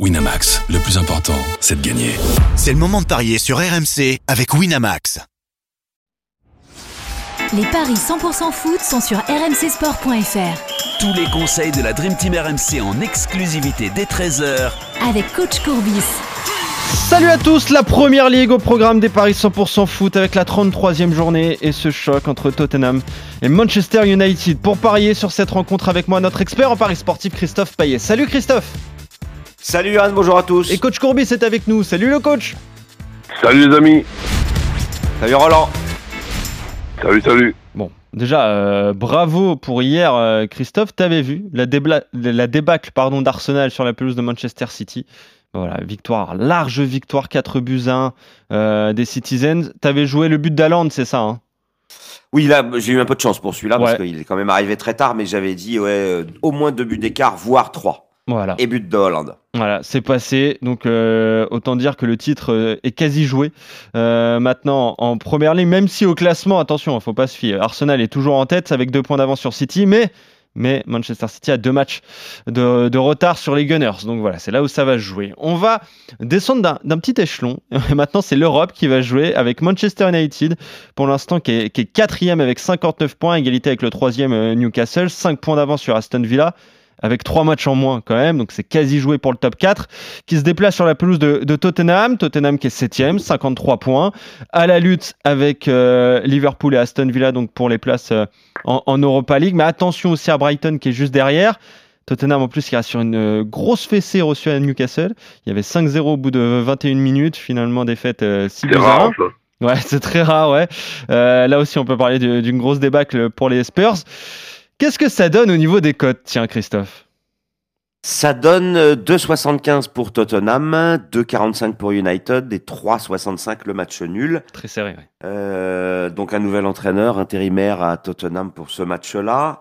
Winamax, le plus important, c'est de gagner. C'est le moment de parier sur RMC avec Winamax. Les paris 100% foot sont sur rmcsport.fr. Tous les conseils de la Dream Team RMC en exclusivité dès 13h Avec coach Courbis. Salut à tous, la première ligue au programme des paris 100% foot avec la 33e journée et ce choc entre Tottenham et Manchester United. Pour parier sur cette rencontre avec moi, notre expert en paris sportif Christophe Payet. Salut Christophe Salut Anne, bonjour à tous. Et coach Courbis est avec nous. Salut le coach Salut les amis Salut Roland Salut, salut Bon, déjà, euh, bravo pour hier, euh, Christophe. T'avais vu la, débla- la débâcle pardon, d'Arsenal sur la pelouse de Manchester City. Voilà, victoire, large victoire, 4 buts à 1 euh, des Citizens. T'avais joué le but d'Aland, c'est ça hein? Oui, là, j'ai eu un peu de chance pour celui-là, parce qu'il est quand même arrivé très tard, mais j'avais dit, ouais, euh, au moins deux buts d'écart, voire trois. Voilà. Et but de Hollande. Voilà, c'est passé. Donc, euh, autant dire que le titre euh, est quasi joué. Euh, maintenant, en première ligne, même si au classement, attention, il faut pas se fier. Arsenal est toujours en tête avec deux points d'avance sur City, mais, mais Manchester City a deux matchs de, de retard sur les Gunners. Donc voilà, c'est là où ça va se jouer. On va descendre d'un- petit échelon. Maintenant, c'est l'Europe qui va jouer avec Manchester United, pour l'instant, qui est, qui est quatrième avec 59 points, égalité avec le troisième Newcastle, 5 points d'avance sur Aston Villa avec trois matchs en moins quand même, donc c'est quasi joué pour le top 4, qui se déplace sur la pelouse de, de Tottenham, Tottenham qui est 7 53 points, à la lutte avec euh, Liverpool et Aston Villa donc pour les places euh, en, en Europa League, mais attention aussi à Brighton qui est juste derrière. Tottenham en plus qui reste sur une euh, grosse fessée reçue à Newcastle. Il y avait 5-0 au bout de 21 minutes, finalement défaite euh, 6 C'est buts à rare 1. ça. Ouais, c'est très rare, ouais. Là aussi, on peut parler du- d'une grosse débâcle pour les Spurs. Qu'est-ce que ça donne au niveau des cotes, tiens, Christophe Ça donne euh, 2,75 pour Tottenham, 2,45 pour United et 3,65 le match nul. Très serré, ouais. Euh, donc un nouvel entraîneur intérimaire à Tottenham pour ce match-là.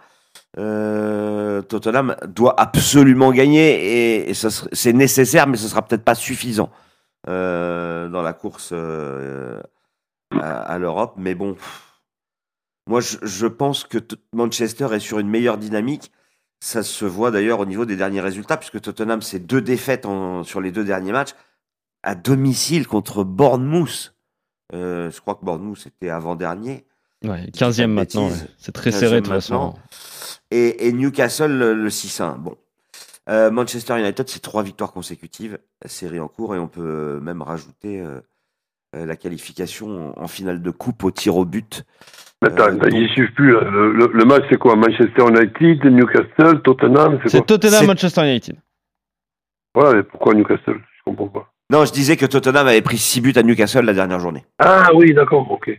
Euh, Tottenham doit absolument gagner et, c'est nécessaire, mais ce sera peut-être pas suffisant euh, dans la course euh, à, à l'Europe. Mais bon, pff, moi je, je pense que Manchester est sur une meilleure dynamique. Ça se voit d'ailleurs au niveau des derniers résultats, puisque Tottenham c'est deux défaites en- sur les deux derniers matchs à domicile contre Bournemouth. Euh, je crois que Bournemouth était avant-dernier. Ouais, pas 15e de maintenant. ouais. C'est très 15e serré de toute façon. Et, et Newcastle le, le 6-1. Bon. Euh, Manchester United, c'est trois victoires consécutives, série en cours, et on peut même rajouter euh, la qualification en, finale de coupe au tir au but. Attends, Euh, j'y donc- suis plus. là. Le, le- le match, c'est quoi? Manchester United, Newcastle, Tottenham C'est C'est quoi? Tottenham, C'est- Manchester United. Voilà, mais pourquoi Newcastle? Je comprends pas. Non, je disais que Tottenham avait pris 6 buts à Newcastle la dernière journée. Ah oui, d'accord, ok.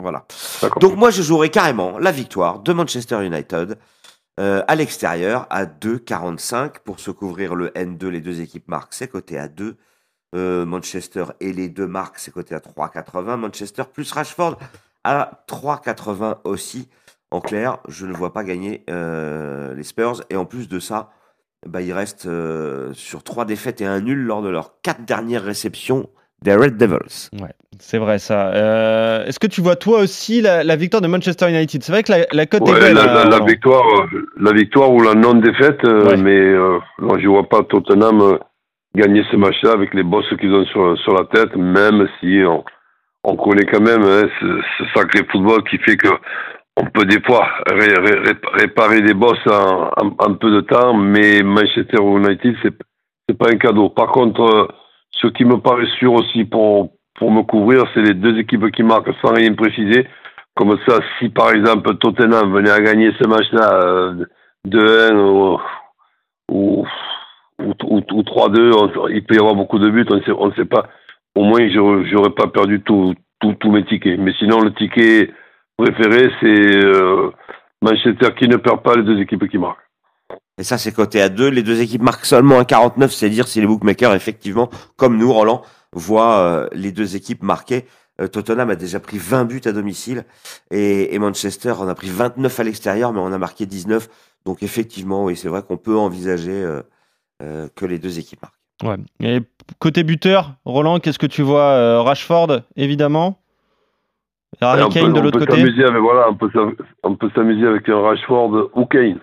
Voilà. D'accord. Donc moi, je jouerai carrément la victoire de Manchester United euh, à l'extérieur à 2,45 pour se couvrir le N2. Les deux équipes marquent, c'est coté à 2. Euh, Manchester et les deux marques, c'est coté à 3,80. Manchester plus Rashford à 3,80 aussi. En clair, je ne vois pas gagner euh, les Spurs. Et en plus de ça, bah, ils restent euh, sur trois défaites et un nul lors de leurs quatre dernières réceptions des Red Devils. Ouais, c'est vrai ça. Euh, Est-ce que tu vois toi aussi la, la victoire de Manchester United? C'est vrai que la, la cote est Ouais, belle. la, hein, la- victoire, la victoire ou la non-défaite, Ouais. mais euh, non, je vois pas Tottenham euh, gagner ce match-là avec les bosses qu'ils ont sur, sur la tête, même si on, on connaît quand même hein, ce, sacré football qui fait que on peut des fois ré- ré- ré- réparer des bosses en, en- peu de temps, mais Manchester United, c'est c'est pas un cadeau. Par contre, euh, ce qui me paraît sûr aussi pour, pour me couvrir, c'est les deux équipes qui marquent sans rien préciser. Comme ça, si par exemple Tottenham venait à gagner ce match-là euh, 2-1 ou, ou, ou, ou- ou 3-2, on- il peut y avoir beaucoup de buts, on ne sait pas. Au moins, j'aurais j'aurais pas perdu tous mes tickets. Mais sinon, le ticket préféré, c'est euh, Manchester qui ne perd pas les deux équipes qui marquent. Et ça, c'est coté à 2. Les deux équipes marquent seulement un 49, c'est dire si les bookmakers, effectivement, comme nous, Roland, voient euh, les deux équipes marquer. Euh, Tottenham a déjà pris 20 buts à domicile et, et Manchester en a pris 29 à l'extérieur, mais on a marqué 19. Donc effectivement, oui, c'est vrai qu'on peut envisager euh, euh, que les deux équipes marquent. Ouais. Et côté buteur, Roland, qu'est-ce que tu vois Euh, Rashford, évidemment. Harry peut, Kane de on l'autre peut côté. avec, voilà, on peut s'amuser avec un Rashford ou Kane.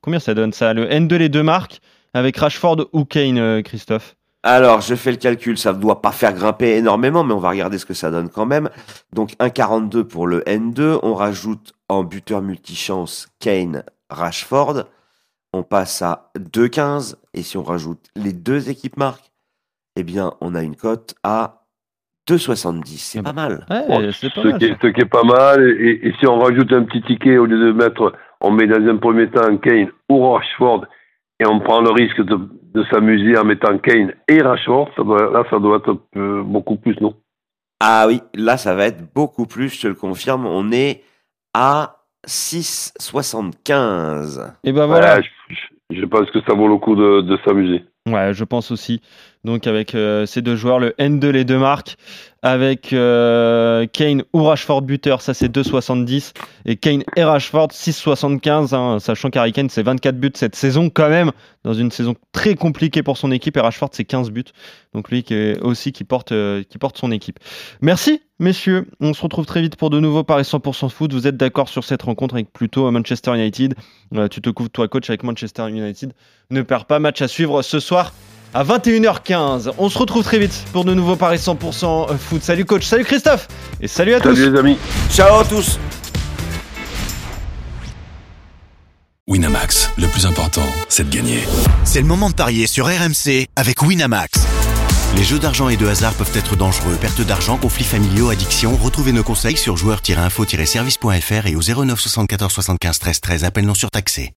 Combien ça donne ça Le N2 les deux marques avec Rashford ou Kane, euh, Christophe? Alors, je fais le calcul, ça ne doit pas faire grimper énormément, mais on va regarder ce que ça donne quand même. Donc 1,42 pour le N2, on rajoute en buteur multichance Kane, Rashford, on passe à 2,15, et si on rajoute les deux équipes marques, eh bien, on a une cote à 2,70. C'est Eh pas ben, mal. Ouais, Bon, c'est pas ce, mal. qui est, ça. ce qui est pas mal. Et, et si on rajoute un petit ticket, au lieu de mettre, on met dans un premier temps Kane ou Rashford, et on prend le risque de, de s'amuser en mettant Kane et Rashford, ça doit, là, ça doit être euh, beaucoup plus, non? Ah oui, là, ça va être beaucoup plus, je te le confirme. On est à 6,75. Et ben voilà. Je, je- pense que ça vaut le coup de, de s'amuser. Ouais, je pense aussi. Donc avec euh, ces deux joueurs, le N2 les deux marques, avec euh, Kane ou Rashford buteur, ça c'est 2,70 et Kane et Rashford 6,75, hein, sachant qu'Harry c'est 24 buts cette saison quand même, dans une saison très compliquée pour son équipe et Rashford c'est 15 buts. Donc lui qui aussi qui porte euh, qui porte son équipe. Merci messieurs, on se retrouve très vite pour de nouveaux paris 100% foot. Vous êtes d'accord sur cette rencontre avec plutôt Manchester United? Tu te couvres toi coach avec Manchester United. Ne perds pas match à suivre ce soir à 21h15. On se retrouve très vite pour de nouveaux paris 100% foot. Salut coach, salut Christophe et salut à tous. Salut les amis. Ciao à tous Winamax, le plus important, c'est de gagner. C'est le moment de parier sur RMC avec Winamax. Les jeux d'argent et de hasard peuvent être dangereux. Perte d'argent, conflits familiaux, addiction. Retrouvez nos conseils sur joueurs-info-service.fr et au 09 74 75 13 13. Appel non surtaxé.